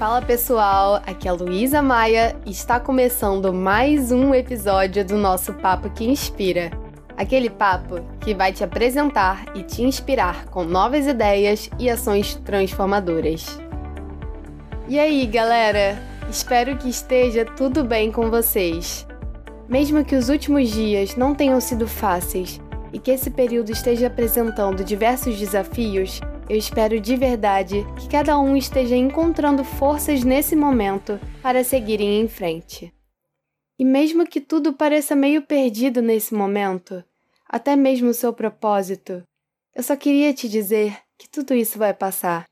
Fala pessoal, aqui é a Luísa Maia e está começando mais um episódio do nosso Papo que Inspira. Aquele papo que vai te apresentar e te inspirar com novas ideias e ações transformadoras. E aí, galera? Espero que esteja tudo bem com vocês. Mesmo que os últimos dias não tenham sido fáceis e que esse período esteja apresentando diversos desafios, eu espero de verdade que cada um esteja encontrando forças nesse momento para seguirem em frente. E mesmo que tudo pareça meio perdido nesse momento, até mesmo o seu propósito, eu só queria te dizer que tudo isso vai passar.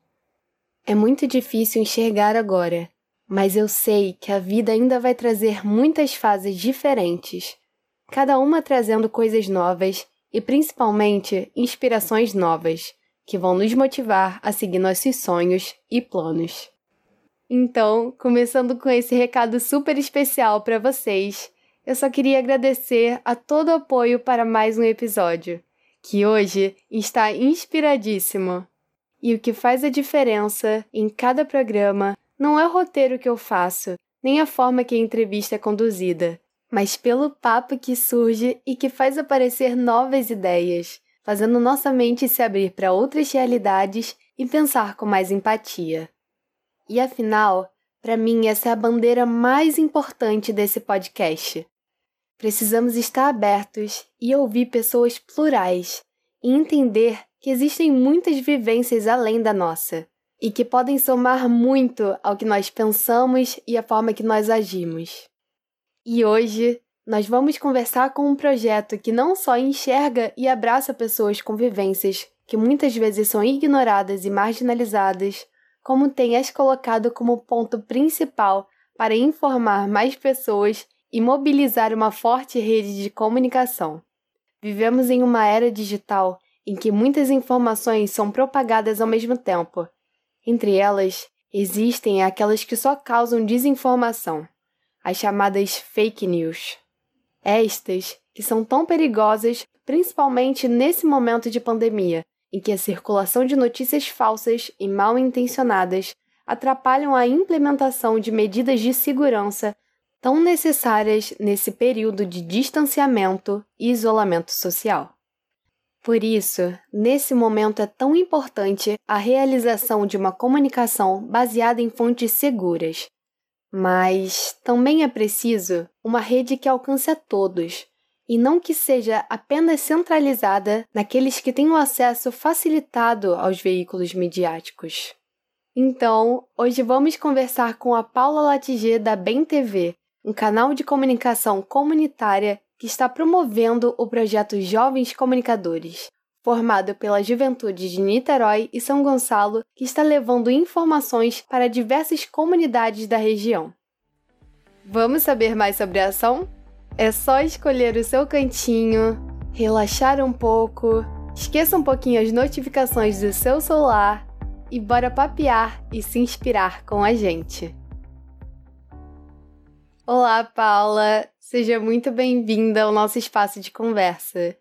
É muito difícil enxergar agora, mas eu sei que a vida ainda vai trazer muitas fases diferentes, cada uma trazendo coisas novas e principalmente inspirações novas que vão nos motivar a seguir nossos sonhos e planos. Então, começando com esse recado super especial para vocês, eu só queria agradecer a todo o apoio para mais um episódio, que hoje está inspiradíssimo. E o que faz a diferença em cada programa não é o roteiro que eu faço, nem a forma que a entrevista é conduzida, mas pelo papo que surge e que faz aparecer novas ideias fazendo nossa mente se abrir para outras realidades e pensar com mais empatia. E afinal, para mim, essa é a bandeira mais importante desse podcast. Precisamos estar abertos e ouvir pessoas plurais e entender que existem muitas vivências além da nossa e que podem somar muito ao que nós pensamos e à forma que nós agimos. E hoje nós vamos conversar com um projeto que não só enxerga e abraça pessoas com vivências que muitas vezes são ignoradas e marginalizadas, como tem as colocado como ponto principal para informar mais pessoas e mobilizar uma forte rede de comunicação. Vivemos em uma era digital em que muitas informações são propagadas ao mesmo tempo. Entre elas, existem aquelas que só causam desinformação, as chamadas fake news. Estas que são tão perigosas, principalmente nesse momento de pandemia, em que a circulação de notícias falsas e mal intencionadas atrapalham a implementação de medidas de segurança tão necessárias nesse período de distanciamento e isolamento social. Por isso, nesse momento é tão importante a realização de uma comunicação baseada em fontes seguras, mas também é preciso uma rede que alcance a todos e não que seja apenas centralizada naqueles que têm o acesso facilitado aos veículos midiáticos. Então, hoje vamos conversar com a Paula Latiger da Bem TV, um canal de comunicação comunitária que está promovendo o projeto Jovens Comunicadores, formado pela juventude de Niterói e São Gonçalo, que está levando informações para diversas comunidades da região. Vamos saber mais sobre a ação? É só escolher o seu cantinho, relaxar um pouco, esqueça um pouquinho as notificações do seu celular e bora papear e se inspirar com a gente. Olá, Paula! Seja muito bem-vinda ao nosso espaço de conversa.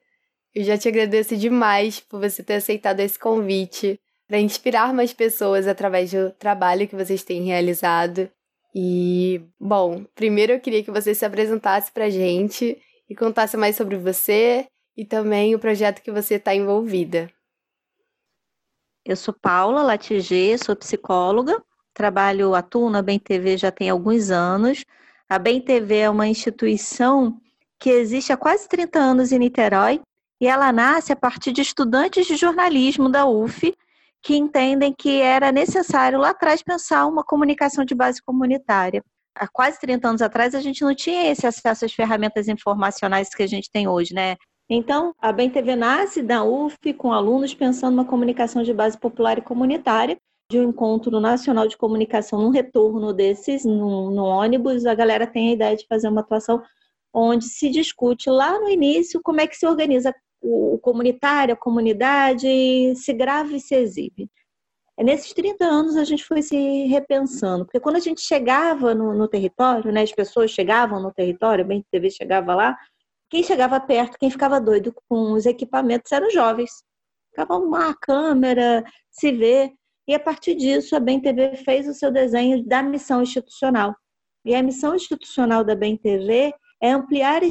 Eu já te agradeço demais por você ter aceitado esse convite para inspirar mais pessoas através do trabalho que vocês têm realizado. E, bom, primeiro eu queria que você se apresentasse para a gente e contasse mais sobre você e também o projeto que você está envolvida. Eu sou Paula Latiger, sou psicóloga, trabalho, atuo na Bem TV já tem alguns anos. A Bem TV é uma instituição que existe há quase 30 anos em Niterói e ela nasce a partir de estudantes de jornalismo da UF que entendem que era necessário lá atrás pensar uma comunicação de base comunitária. Há quase 30 anos atrás a gente não tinha esse acesso às ferramentas informacionais que a gente tem hoje, né? Então, a Bem TV nasce da UF com alunos pensando uma comunicação de base popular e comunitária, de um encontro nacional de comunicação, num retorno desses, no, no ônibus, a galera tem a ideia de fazer uma atuação onde se discute lá no início como é que se organiza o comunitário, a comunidade, se grava e se exibe. É, nesses 30 anos a gente foi se repensando, porque quando a gente chegava no, no território, né, as pessoas chegavam no território, bem TV chegava lá, quem chegava perto, quem ficava doido com os equipamentos eram os jovens. Ficava uma câmera, se vê. E a partir disso, a Bem TV fez o seu desenho da missão institucional. E a missão institucional da Bem TV é ampliar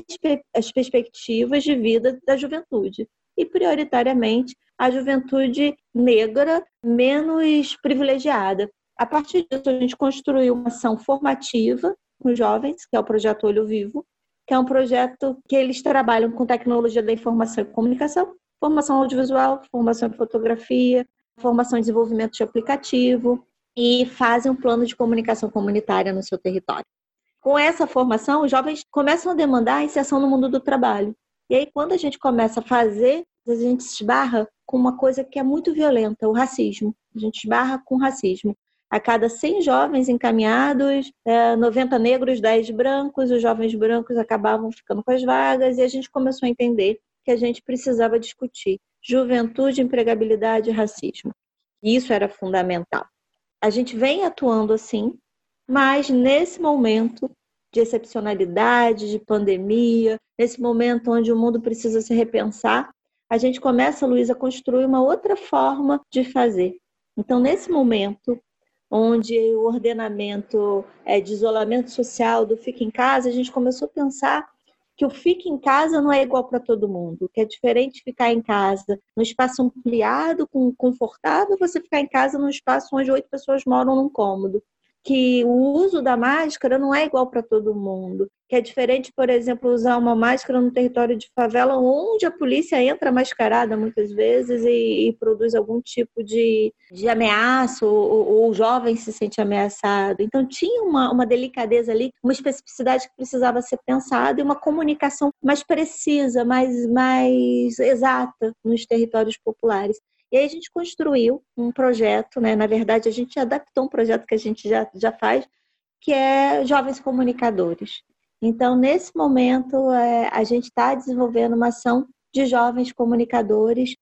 as perspectivas de vida da juventude e, prioritariamente, a juventude negra menos privilegiada. A partir disso, a gente construiu uma ação formativa com jovens, que é o projeto Olho Vivo, que é um projeto que eles trabalham com tecnologia da informação e comunicação, formação audiovisual, formação em fotografia, formação em desenvolvimento de aplicativo e fazem um plano de comunicação comunitária no seu território. Com essa formação, os jovens começam a demandar a inserção no mundo do trabalho. E aí, quando a gente começa a fazer, a gente esbarra com uma coisa que é muito violenta, o racismo. A gente esbarra com racismo. A cada 100 jovens encaminhados, 90 é, negros, 10 brancos, os jovens brancos acabavam ficando com as vagas, e a gente começou a entender que a gente precisava discutir juventude, empregabilidade e racismo. Isso era fundamental. A gente vem atuando assim, mas nesse momento de excepcionalidade, de pandemia, nesse momento onde o mundo precisa se repensar, a gente começa, Luísa, a construir uma outra forma de fazer. Então, nesse momento, onde o ordenamento é, de isolamento social do fica em casa, a gente começou a pensar que o fica em casa não é igual para todo mundo, que é diferente ficar em casa num espaço ampliado, confortável, você ficar em casa num espaço onde oito pessoas moram num cômodo que o uso da máscara não é igual para todo mundo. Que é diferente, por exemplo, usar uma máscara no território de favela, onde a polícia entra mascarada muitas vezes e, e produz algum tipo de, de ameaça, ou, ou, o jovem se sente ameaçado. Então, tinha uma, uma delicadeza ali, uma especificidade que precisava ser pensada e uma comunicação mais precisa, mais, mais exata nos territórios populares. E aí a gente construiu um projeto, né? Na verdade, a gente adaptou um projeto que a gente já, já faz, que é Jovens Comunicadores. Então, nesse momento, é, a gente está desenvolvendo uma ação de jovens comunicadores,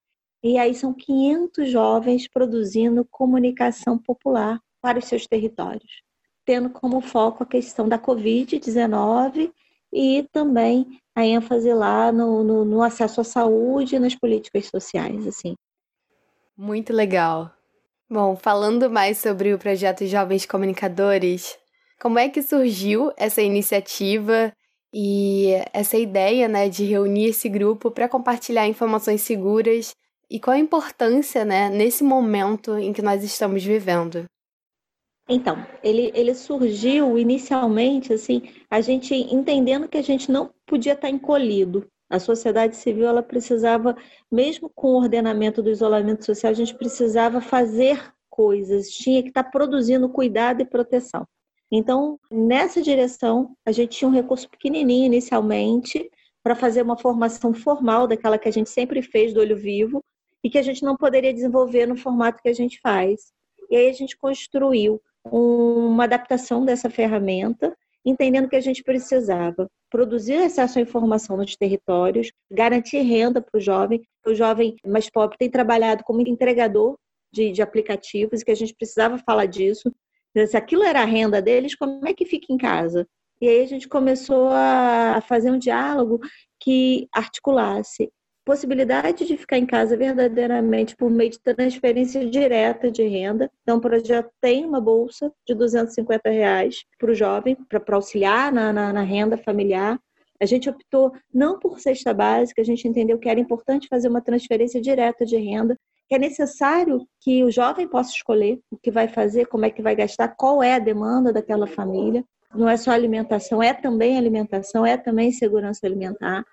e aí são 500 jovens produzindo comunicação popular para os seus territórios, tendo como foco a questão da Covid-19 e também a ênfase lá no, no, no acesso à saúde e nas políticas sociais, assim. Muito legal. Bom, falando mais sobre o projeto Jovens Comunicadores, como é que surgiu essa iniciativa e essa ideia, né, de reunir esse grupo para compartilhar informações seguras e qual a importância, né, nesse momento em que nós estamos vivendo? Então, ele, ele surgiu inicialmente, assim, a gente entendendo que a gente não podia estar encolhido, a sociedade civil ela precisava, mesmo com o ordenamento do isolamento social, a gente precisava fazer coisas, tinha que estar produzindo cuidado e proteção. Então, nessa direção, a gente tinha um recurso pequenininho inicialmente para fazer uma formação formal daquela que a gente sempre fez do olho vivo e que a gente não poderia desenvolver no formato que a gente faz. E aí a gente construiu uma adaptação dessa ferramenta entendendo que a gente precisava produzir acesso à informação nos territórios, garantir renda para o jovem. O jovem mais pobre tem trabalhado como entregador de, de aplicativos e que a gente precisava falar disso. Se aquilo era a renda deles, como é que fica em casa? E aí a gente começou a fazer um diálogo que articulasse possibilidade de ficar em casa verdadeiramente por meio de transferência direta de renda. Então, o projeto tem uma bolsa de 250 reais para o jovem, para auxiliar na, na, na renda familiar. A gente optou não por cesta básica, a gente entendeu que era importante fazer uma transferência direta de renda, que é necessário que o jovem possa escolher o que vai fazer, como é que vai gastar, qual é a demanda daquela família. Não é só alimentação, é também alimentação, é também segurança alimentar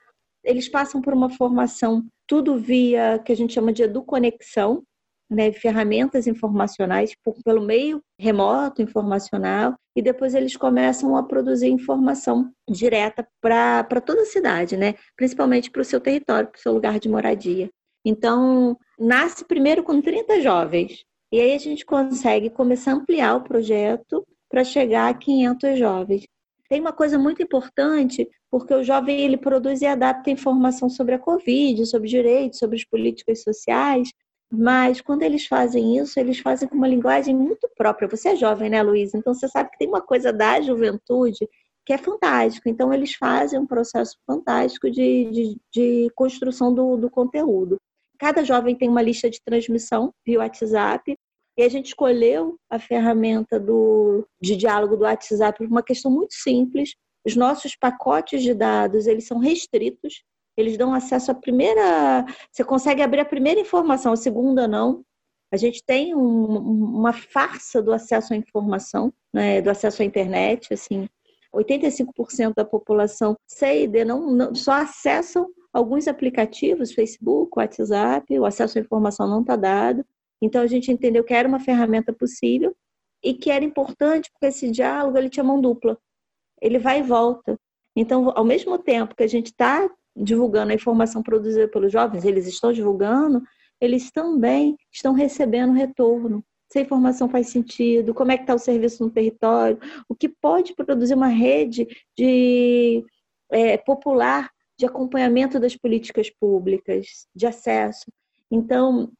eles passam por uma formação, tudo via que a gente chama de educonexão, né, ferramentas informacionais por, pelo meio remoto, informacional, e depois eles começam a produzir informação direta para toda a cidade, né, principalmente para o seu território, para o seu lugar de moradia. Então, nasce primeiro com 30 jovens, e aí a gente consegue começar a ampliar o projeto para chegar a 500 jovens. Tem uma coisa muito importante, porque o jovem ele produz e adapta informação sobre a Covid, sobre direitos, sobre as políticas sociais, mas quando eles fazem isso, eles fazem com uma linguagem muito própria. Você é jovem, né, Luiz? Então você sabe que tem uma coisa da juventude que é fantástico. Então eles fazem um processo fantástico de, de, de construção do, do conteúdo. Cada jovem tem uma lista de transmissão via WhatsApp E a gente escolheu a ferramenta do, de diálogo do WhatsApp por uma questão muito simples. Os nossos pacotes de dados, eles são restritos, eles dão acesso à primeira. Você consegue abrir a primeira informação, a segunda não. A gente tem um, uma farsa do acesso à informação, né, do acesso à internet, assim. 85% da população C e D não, não, só acessam alguns aplicativos, Facebook, WhatsApp, o acesso à informação não está dado. Então a gente entendeu que era uma ferramenta possível e que era importante porque esse diálogo ele tinha mão dupla. Ele vai e volta. Então, ao mesmo tempo que a gente está divulgando a informação produzida pelos jovens, eles estão divulgando, eles também estão recebendo retorno. Se a informação faz sentido, como é que está o serviço no território, o que pode produzir uma rede de é, popular de acompanhamento das políticas públicas, de acesso. Então,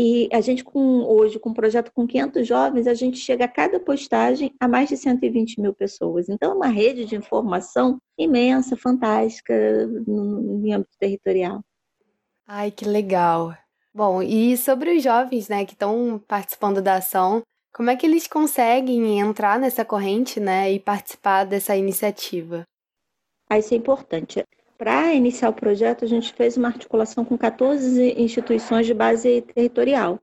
e a gente com hoje, com um projeto com 500 jovens, a gente chega a cada postagem a mais de 120 mil pessoas. Então, é uma rede de informação imensa, fantástica, no, em âmbito territorial. Ai, que legal. Bom, e sobre os jovens, né, que estão participando da ação, como é que eles conseguem entrar nessa corrente, né, e participar dessa iniciativa? Ah, isso é importante. Para iniciar o projeto, a gente fez uma articulação com 14 instituições de base territorial.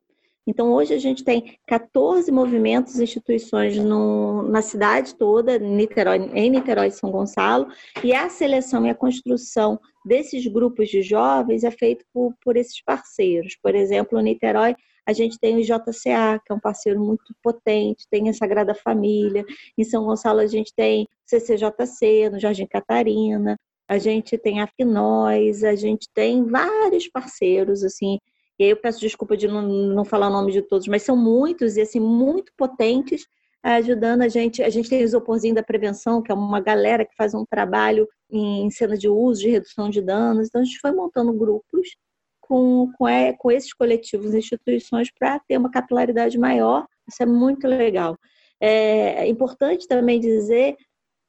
Então, hoje a gente tem 14 movimentos instituições no, na cidade toda, Niterói, em Niterói e São Gonçalo, e a seleção e a construção desses grupos de jovens é feito por, por esses parceiros. Por exemplo, no Niterói, a gente tem o JCA, que é um parceiro muito potente, tem a Sagrada Família. Em São Gonçalo, a gente tem CCJC, no Jardim Catarina a gente tem a Finóis, a gente tem vários parceiros, assim, e aí eu peço desculpa de não, não falar o nome de todos, mas são muitos e, assim, muito potentes, ajudando a gente. A gente tem o Isoporzinho da Prevenção, que é uma galera que faz um trabalho em cena de uso, de redução de danos, então a gente foi montando grupos com, com, é, com esses coletivos instituições para ter uma capilaridade maior, isso é muito legal. É, é importante também dizer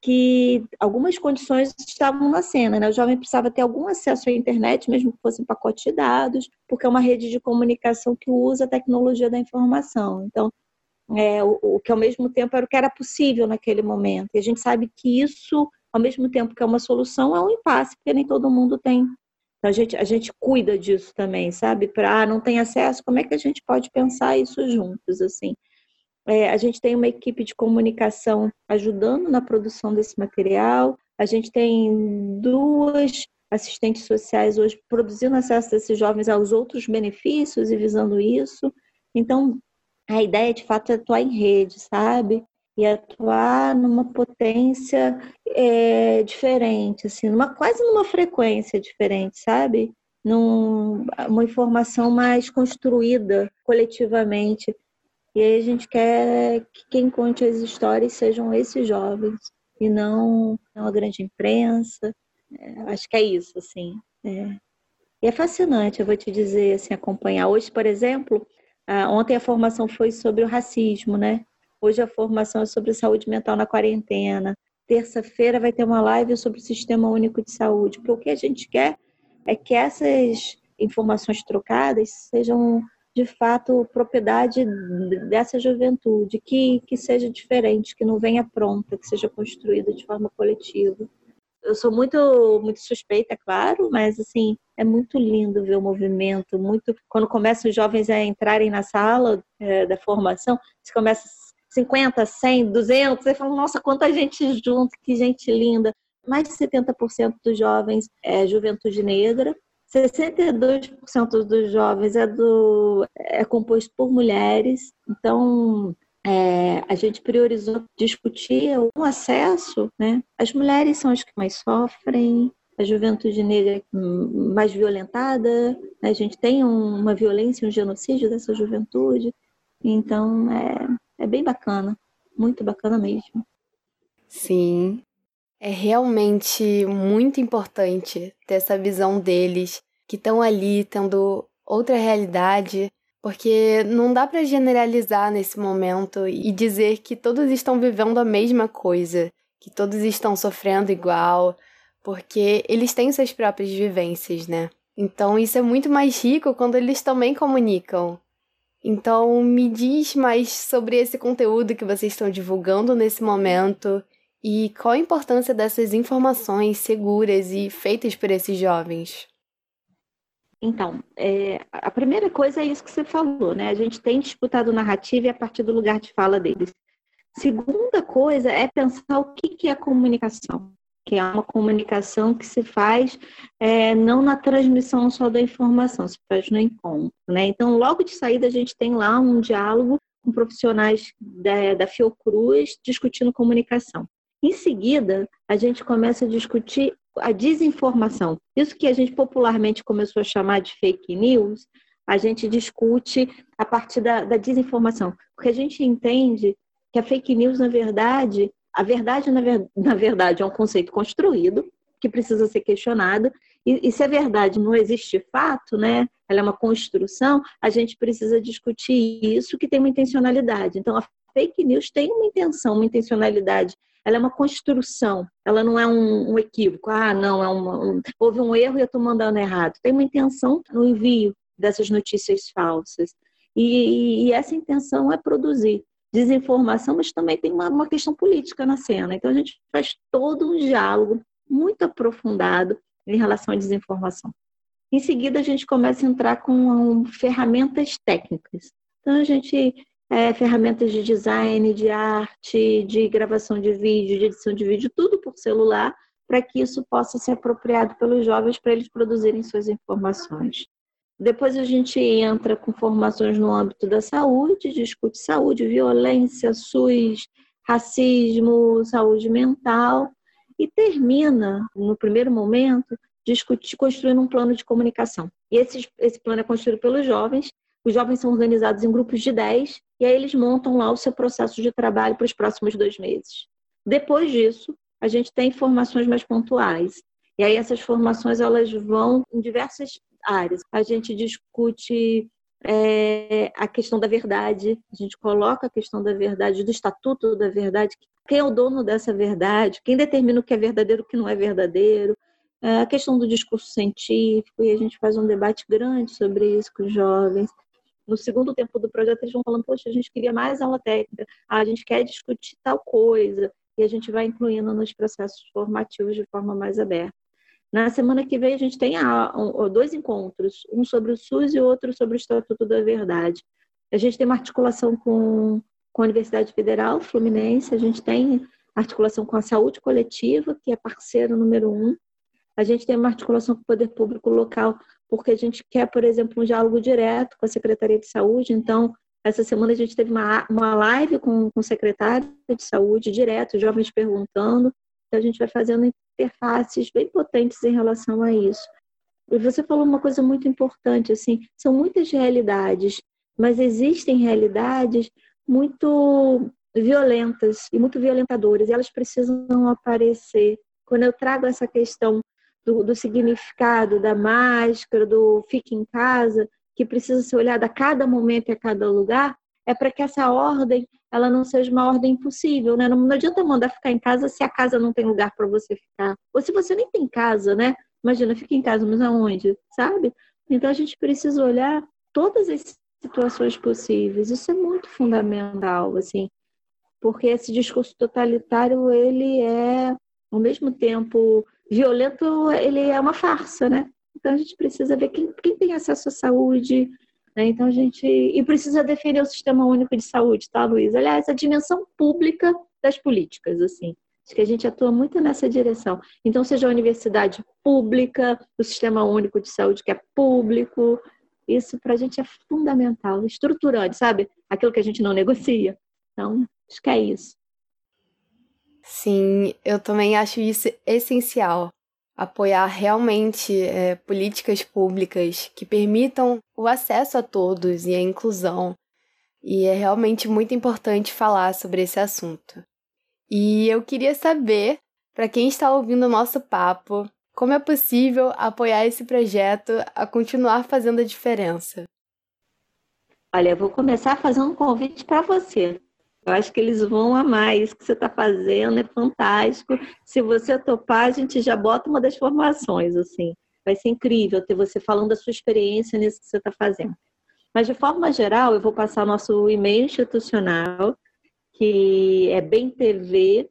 que algumas condições estavam na cena, né? O jovem precisava ter algum acesso à internet, mesmo que fosse um pacote de dados, porque é uma rede de comunicação que usa a tecnologia da informação. Então, é, o, o, que ao mesmo tempo era o que era possível naquele momento. E a gente sabe que isso, ao mesmo tempo que é uma solução, é um impasse, porque nem todo mundo tem. Então, a gente, a gente cuida disso também, sabe? Para ah, não tem acesso, como é que a gente pode pensar isso juntos, assim? É, a gente tem uma equipe de comunicação ajudando na produção desse material. A gente tem duas assistentes sociais hoje produzindo acesso desses jovens aos outros benefícios e visando isso. Então, a ideia de fato é atuar em rede, sabe? E atuar numa potência é, diferente, assim, numa, quase numa frequência diferente, sabe? Num, uma informação mais construída coletivamente e aí a gente quer que quem conte as histórias sejam esses jovens e não, não a grande imprensa. É, acho que é isso, assim. É. E é fascinante, eu vou te dizer, assim, acompanhar. Hoje, por exemplo, ontem a formação foi sobre o racismo, né? Hoje a formação é sobre saúde mental na quarentena. Terça-feira vai ter uma live sobre o Sistema Único de Saúde, porque o que a gente quer é que essas informações trocadas sejam de fato, propriedade dessa juventude, que, que seja diferente, que não venha pronta, que seja construída de forma coletiva. Eu sou muito, muito suspeita, claro, mas assim, é muito lindo ver o movimento, muito quando começam os jovens a entrarem na sala é, da formação, você começa 50, 100, 200, você fala, nossa, quanta gente junto, que gente linda. Mais de 70% dos jovens é juventude negra, 62% dos jovens é, do, é composto por mulheres, então é, a gente priorizou discutir o acesso, né? As mulheres são as que mais sofrem, a juventude negra mais violentada, né? a gente tem uma violência, um genocídio dessa juventude, então é, é bem bacana, muito bacana mesmo. Sim, é realmente muito importante ter essa visão deles que estão ali tendo outra realidade, porque não dá para generalizar nesse momento e dizer que todos estão vivendo a mesma coisa, que todos estão sofrendo igual, porque eles têm suas próprias vivências, né? Então isso é muito mais rico quando eles também comunicam. Então, me diz mais sobre esse conteúdo que vocês estão divulgando nesse momento e qual a importância dessas informações seguras e feitas por esses jovens. Então, é, a primeira coisa é isso que você falou, né? A gente tem disputado narrativa e a partir do lugar de fala deles. Segunda coisa é pensar o que, que é comunicação que é uma comunicação que se faz é, não na transmissão só da informação, se faz no encontro. Né? Então, logo de saída, a gente tem lá um diálogo com profissionais da, da Fiocruz discutindo comunicação. Em seguida, a gente começa a discutir a desinformação. Isso que a gente popularmente começou a chamar de fake news, a gente discute a partir da, da desinformação. Porque a gente entende que a fake news, na verdade, a verdade, na, ver, na verdade, é um conceito construído que precisa ser questionado. E, e, se a verdade não existe fato, né? Ela é uma construção, a gente precisa discutir isso que tem uma intencionalidade. Então, a fake news tem uma intenção, uma intencionalidade. Ela é uma construção, ela não é um, um equívoco. Ah, não, é uma, um, houve um erro e eu estou mandando errado. Tem uma intenção no envio dessas notícias falsas. E, e, essa intenção é produzir desinformação, mas também tem uma, uma questão política na cena. Então a gente faz todo um diálogo muito aprofundado em relação à desinformação. Em seguida, a gente começa a entrar com ferramentas técnicas. Então, a gente, é, ferramentas de design, de arte, de gravação de vídeo, de edição de vídeo, tudo por celular, para que isso possa ser apropriado pelos jovens para eles produzirem suas informações. Depois a gente entra com formações no âmbito da saúde, discute saúde, violência, SUS, racismo, saúde mental e termina, no primeiro momento, discutir, construindo um plano de comunicação. E esse, esse plano é construído pelos jovens. Os jovens são organizados em grupos de 10 e aí eles montam lá o seu processo de trabalho para os próximos dois meses. Depois disso, a gente tem formações mais pontuais. E aí essas formações elas vão em diversas áreas. A gente discute é, a questão da verdade, a gente coloca a questão da verdade, do estatuto da verdade, quem é o dono dessa verdade, quem determina o que é verdadeiro e o que não é verdadeiro, é, a questão do discurso científico, e a gente faz um debate grande sobre isso com os jovens. No segundo tempo do projeto, eles vão falando, poxa, a gente queria mais aula técnica, ah, a gente quer discutir tal coisa, e a gente vai incluindo nos processos formativos de forma mais aberta. Na semana que vem a gente tem dois encontros, um sobre o SUS e outro sobre o Estatuto da Verdade. A gente tem uma articulação com, com a Universidade Federal Fluminense, a gente tem articulação com a Saúde Coletiva, que é parceiro número um. A gente tem uma articulação com o Poder Público Local, porque a gente quer, por exemplo, um diálogo direto com a Secretaria de Saúde. Então, essa semana a gente teve uma, uma live com, com o secretário de Saúde, direto, jovens perguntando. Então, a gente vai fazendo interfaces bem potentes em relação a isso. E você falou uma coisa muito importante, assim, são muitas realidades, mas existem realidades muito violentas e muito violentadoras, e elas precisam aparecer. Quando eu trago essa questão do, do significado da máscara, do fique em casa, que precisa ser olhada a cada momento e a cada lugar, é para que essa ordem ela não seja uma ordem impossível, né? Não, não adianta mandar ficar em casa se a casa não tem lugar para você ficar. Ou se você nem tem casa, né? Imagina, fica em casa, mas aonde? Sabe? Então a gente precisa olhar todas as situações possíveis. Isso é muito fundamental, assim, porque esse discurso totalitário ele é, ao mesmo tempo violento, ele é uma farsa, né? Então a gente precisa ver quem, quem tem acesso à saúde, né? Então a gente e precisa defender o sistema único de saúde, tá, Luiz? Aliás, a dimensão pública das políticas, assim. Acho que a gente atua muito nessa direção. Então, seja a universidade pública, o sistema único de saúde que é público, isso para a gente é fundamental, estruturante, sabe? Aquilo que a gente não negocia. Então, acho que é isso. Sim, eu também acho isso essencial apoiar realmente é, políticas públicas que permitam o acesso a todos e a inclusão. E é realmente muito importante falar sobre esse assunto. E eu queria saber, para quem está ouvindo o nosso papo, como é possível apoiar esse projeto a continuar fazendo a diferença. Olha, eu vou começar fazendo um convite para você. Eu acho que eles vão amar isso que você está fazendo, é fantástico. Se você topar, a gente já bota uma das formações, assim. Vai ser incrível ter você falando da sua experiência nisso que você está fazendo. Mas, de forma geral, eu vou passar nosso e-mail institucional, que é bemtv.org.br.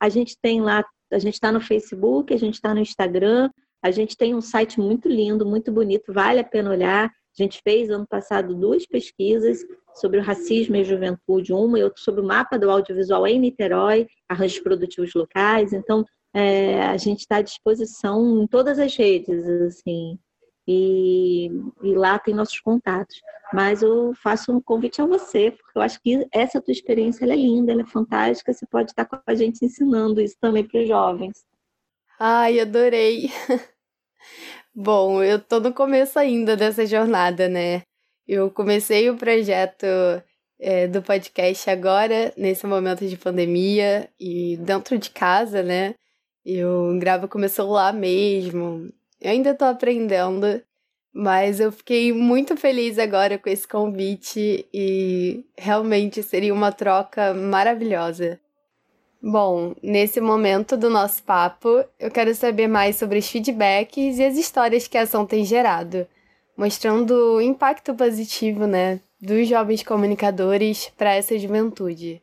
A gente tem lá, a gente está no Facebook, a gente está no Instagram, a gente tem um site muito lindo, muito bonito, vale a pena olhar. A gente fez ano passado duas pesquisas sobre o racismo e juventude, uma e outra sobre o mapa do audiovisual em Niterói, arranjos produtivos locais. Então, é, a gente está à disposição em todas as redes, assim, e, e, lá tem nossos contatos. Mas eu faço um convite a você, porque eu acho que essa tua experiência é linda, ela é fantástica, você pode estar com a gente ensinando isso também para os jovens. Ai, adorei! Bom, eu tô no começo ainda dessa jornada, né? Eu comecei o projeto é, do podcast agora, nesse momento de pandemia, e dentro de casa, né? Eu gravo com meu celular mesmo. Eu ainda tô aprendendo, mas eu fiquei muito feliz agora com esse convite e realmente seria uma troca maravilhosa. Bom, nesse momento do nosso papo, eu quero saber mais sobre os feedbacks e as histórias que a ação tem gerado, mostrando o impacto positivo, né, dos jovens comunicadores para essa juventude.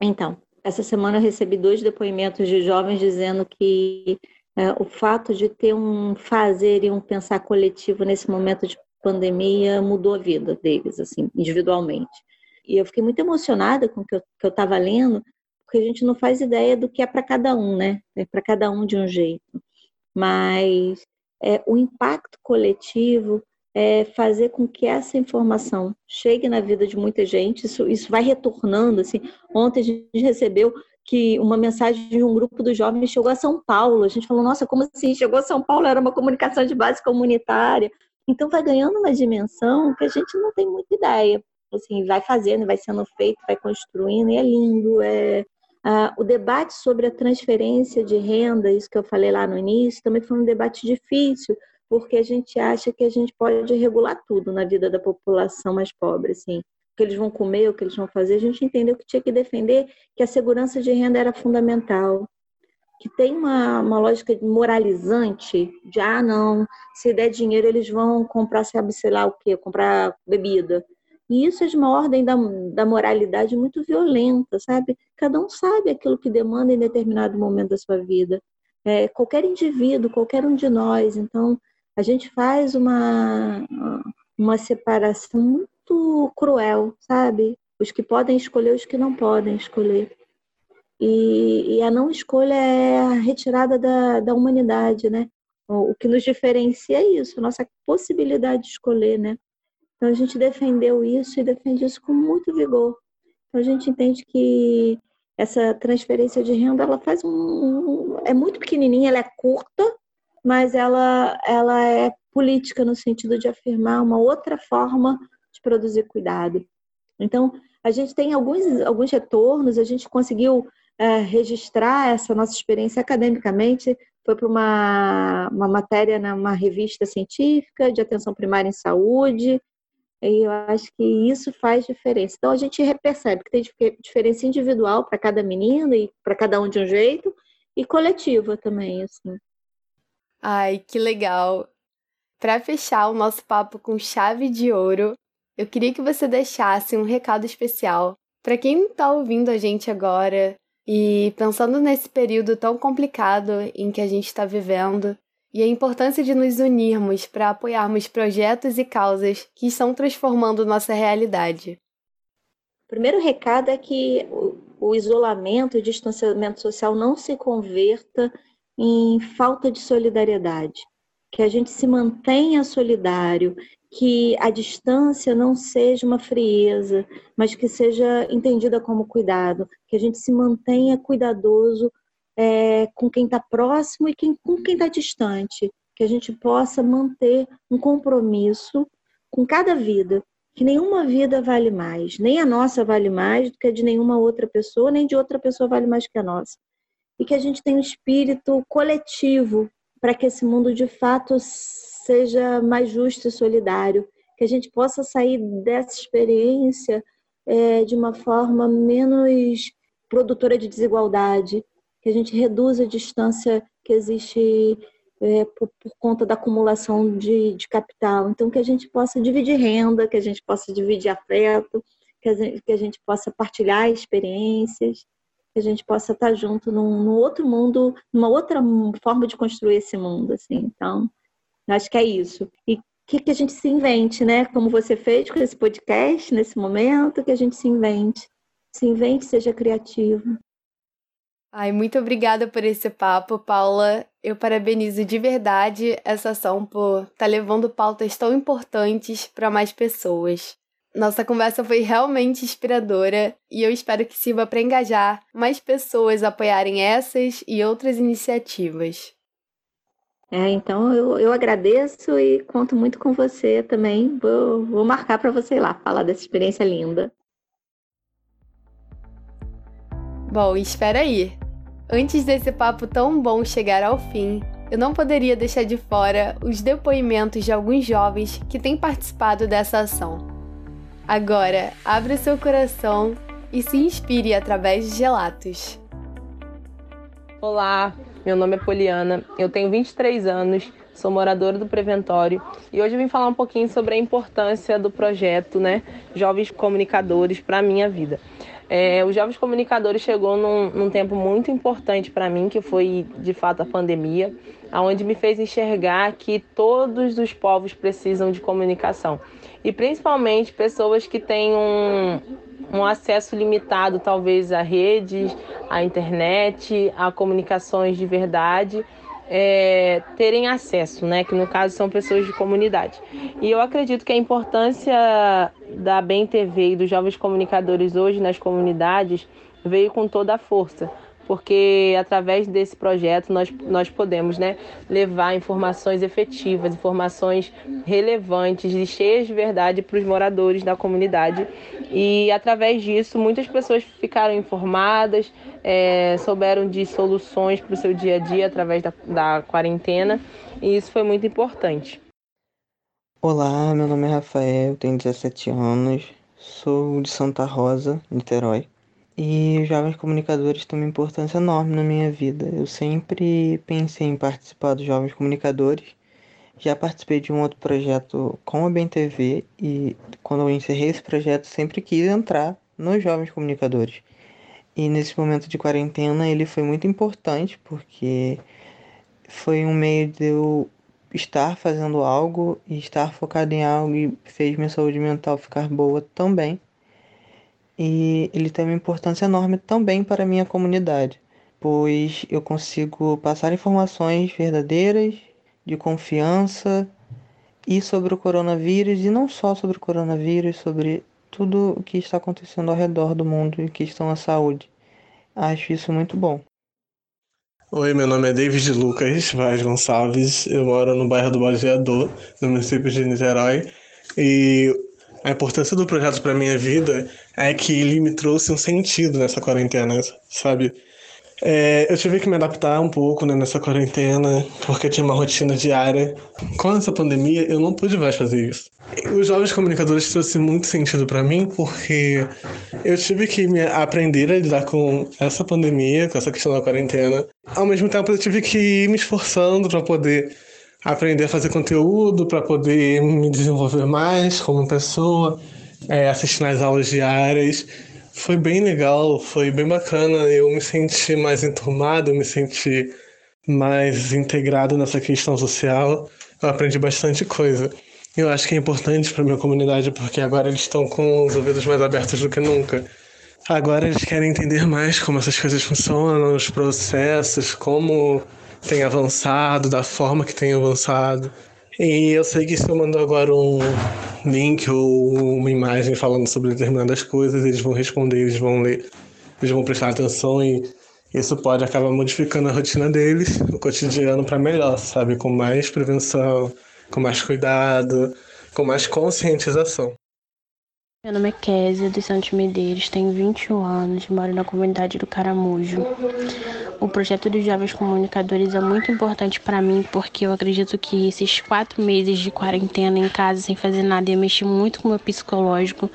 Então, essa semana eu recebi dois depoimentos de jovens dizendo que é, o fato de ter um fazer e um pensar coletivo nesse momento de pandemia mudou a vida deles, assim, individualmente. E eu fiquei muito emocionada com o que eu estava lendo, porque a gente não faz ideia do que é para cada um, né? É para cada um de um jeito. Mas é, o impacto coletivo é fazer com que essa informação chegue na vida de muita gente. Isso, isso vai retornando. Assim. Ontem a gente recebeu que uma mensagem de um grupo dos jovens chegou a São Paulo. A gente falou, nossa, como assim? Chegou a São Paulo, era uma comunicação de base comunitária. Então vai ganhando uma dimensão que a gente não tem muita ideia. Assim, vai fazendo, vai sendo feito, vai construindo, e é lindo, é, ah, o debate sobre a transferência de renda, isso que eu falei lá no início, também foi um debate difícil, porque a gente acha que a gente pode regular tudo na vida da população mais pobre, assim. O que eles vão comer, o que eles vão fazer, a gente entendeu que tinha que defender que a segurança de renda era fundamental, que tem uma, uma lógica moralizante de, ah, não, se der dinheiro eles vão comprar, sabe, sei lá o quê, comprar bebida. E isso é de uma ordem da, da moralidade muito violenta, sabe? Cada um sabe aquilo que demanda em determinado momento da sua vida. É, qualquer indivíduo, qualquer um de nós. Então, a gente faz uma, uma separação muito cruel, sabe? Os que podem escolher, os que não podem escolher. E, e a não escolha é a retirada da, da humanidade, né? O, que nos diferencia é isso, nossa possibilidade de escolher, né? Então a gente defendeu isso e defende isso com muito vigor. Então a gente entende que essa transferência de renda ela faz um, é muito pequenininha, ela é curta, mas ela ela é política no sentido de afirmar uma outra forma de produzir cuidado. Então a gente tem alguns alguns retornos, a gente conseguiu é, registrar essa nossa experiência academicamente foi para uma, uma matéria numa revista científica de atenção primária em saúde, e eu acho que isso faz diferença. Então a gente percebe que tem diferença individual para cada menino e para cada um de um jeito e coletiva também, assim. Ai, que legal. Para fechar o nosso papo com chave de ouro, eu queria que você deixasse um recado especial para quem está ouvindo a gente agora e pensando nesse período tão complicado em que a gente está vivendo, e a importância de nos unirmos para apoiarmos projetos e causas que estão transformando nossa realidade. O primeiro recado é que o isolamento e o distanciamento social não se converta em falta de solidariedade, que a gente se mantenha solidário, que a distância não seja uma frieza, mas que seja entendida como cuidado, que a gente se mantenha cuidadoso é, com quem está próximo e quem, com quem está distante, que a gente possa manter um compromisso com cada vida, que nenhuma vida vale mais, nem a nossa vale mais do que a de nenhuma outra pessoa, nem de outra pessoa vale mais que a nossa. E que a gente tenha um espírito coletivo para que esse mundo de fato seja mais justo e solidário, que a gente possa sair dessa experiência é, de uma forma menos produtora de desigualdade, que a gente reduza a distância que existe é, por, por, conta da acumulação de, de, capital. Então, que a gente possa dividir renda, que a gente possa dividir afeto, que a gente, que a gente possa partilhar experiências, que a gente possa estar junto num, num, outro mundo, numa outra forma de construir esse mundo, assim. Então, acho que é isso. E que, que a gente se invente, né? Como você fez com esse podcast nesse momento, que a gente se invente. Se invente, seja criativo. Ai, muito obrigada por esse papo, Paula. Eu parabenizo de verdade essa ação por estar tá levando pautas tão importantes para mais pessoas. Nossa conversa foi realmente inspiradora e eu espero que sirva para engajar mais pessoas a apoiarem essas e outras iniciativas. É, então eu, eu agradeço e conto muito com você também. Vou, vou marcar para você ir lá falar dessa experiência linda. Bom, espera aí. Antes desse papo tão bom chegar ao fim, eu não poderia deixar de fora os depoimentos de alguns jovens que têm participado dessa ação. Agora, abra seu coração e se inspire através de gelatos. Olá, meu nome é Poliana, eu tenho 23 anos, sou moradora do Preventório e hoje eu vim falar um pouquinho sobre a importância do projeto, né, Jovens Comunicadores para a minha vida. É, os Jovens Comunicadores chegou num, num tempo muito importante para mim, que foi de fato a pandemia, aonde me fez enxergar que todos os povos precisam de comunicação e principalmente pessoas que têm um, um acesso limitado, talvez, a redes, à internet, a comunicações de verdade. É, terem acesso, né? Que no caso são pessoas de comunidade. E eu acredito que a importância da Bem TV e dos jovens comunicadores hoje nas comunidades veio com toda a força, porque através desse projeto nós, nós podemos né, levar informações efetivas, informações relevantes e cheias de verdade para os moradores da comunidade. E através disso, muitas pessoas ficaram informadas, é, souberam de soluções para o seu dia a dia através da, da quarentena, e isso foi muito importante. Olá, meu nome é Rafael, tenho 17 anos, sou de Santa Rosa, Niterói. E os jovens comunicadores têm uma importância enorme na minha vida. Eu sempre pensei em participar dos jovens comunicadores. Já participei de um outro projeto com a BNTV e quando eu encerrei esse projeto sempre quis entrar nos jovens comunicadores. E nesse momento de quarentena ele foi muito importante porque foi um meio de eu estar fazendo algo e estar focado em algo e fez minha saúde mental ficar boa também e ele tem uma importância enorme também para a minha comunidade, pois eu consigo passar informações verdadeiras, de confiança e sobre o coronavírus, e não só sobre o coronavírus, sobre tudo o que está acontecendo ao redor do mundo e questão da saúde. Acho isso muito bom. Oi, meu nome é David Lucas Vaz Gonçalves, eu moro no bairro do Baseador, no município de Niterói, e a importância do projeto para minha vida é que ele me trouxe um sentido nessa quarentena, sabe? É, eu tive que me adaptar um pouco né, nessa quarentena, porque tinha uma rotina diária. Com essa pandemia, eu não pude mais fazer isso. Os Jovens Comunicadores trouxe muito sentido para mim, porque eu tive que me aprender a lidar com essa pandemia, com essa questão da quarentena. Ao mesmo tempo, eu tive que ir me esforçando para poder aprender a fazer conteúdo para poder me desenvolver mais como pessoa, é, assistir nas aulas diárias. Foi bem legal, foi bem bacana. Eu me senti mais enturmado, me senti mais integrado nessa questão social. Eu aprendi bastante coisa. Eu acho que é importante para minha comunidade porque agora eles estão com os ouvidos mais abertos do que nunca. Agora eles querem entender mais como essas coisas funcionam, os processos, como tem avançado, da forma que tem avançado. E eu sei que se eu mando agora um link ou uma imagem falando sobre determinadas coisas, eles vão responder, eles vão ler, eles vão prestar atenção e isso pode acabar modificando a rotina deles, o cotidiano para melhor, sabe? Com mais prevenção, com mais cuidado, com mais conscientização. Meu nome é Kézia dos Santos Medeiros, tenho 21 anos, moro na comunidade do Caramujo. O projeto dos Jovens Comunicadores é muito importante para mim porque eu acredito que esses quatro meses de quarentena em casa sem fazer nada ia mexer muito com o meu psicológico.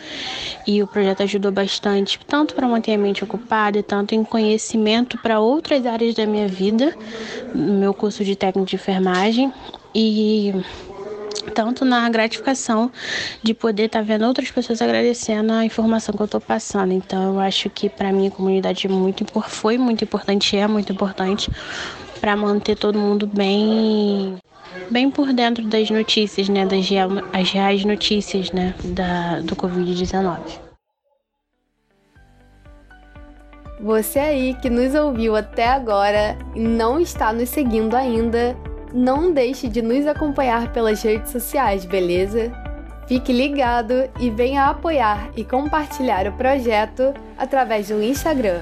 E o projeto ajudou bastante, tanto para manter a mente ocupada, tanto em conhecimento para outras áreas da minha vida, meu curso de técnico de enfermagem. E tanto na gratificação de poder estar tá vendo outras pessoas agradecendo a informação que eu estou passando. Então, eu acho que para mim a comunidade é muito, foi muito importante, é muito importante para manter todo mundo bem bem por dentro das notícias, né, das as reais notícias, né, da, do Covid-19. Você aí que nos ouviu até agora e não está nos seguindo ainda, não deixe de nos acompanhar pelas redes sociais, beleza? Fique ligado e venha apoiar e compartilhar o projeto através do Instagram,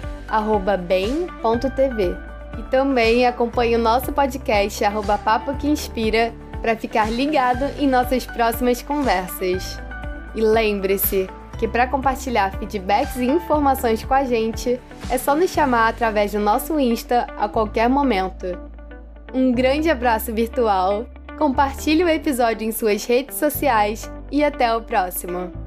bem.tv. E também acompanhe o nosso podcast, arroba Papo que Inspira, para ficar ligado em nossas próximas conversas. E lembre-se que para compartilhar feedbacks e informações com a gente, é só nos chamar através do nosso Insta a qualquer momento. Um grande abraço virtual, compartilhe o episódio em suas redes sociais e até o próximo!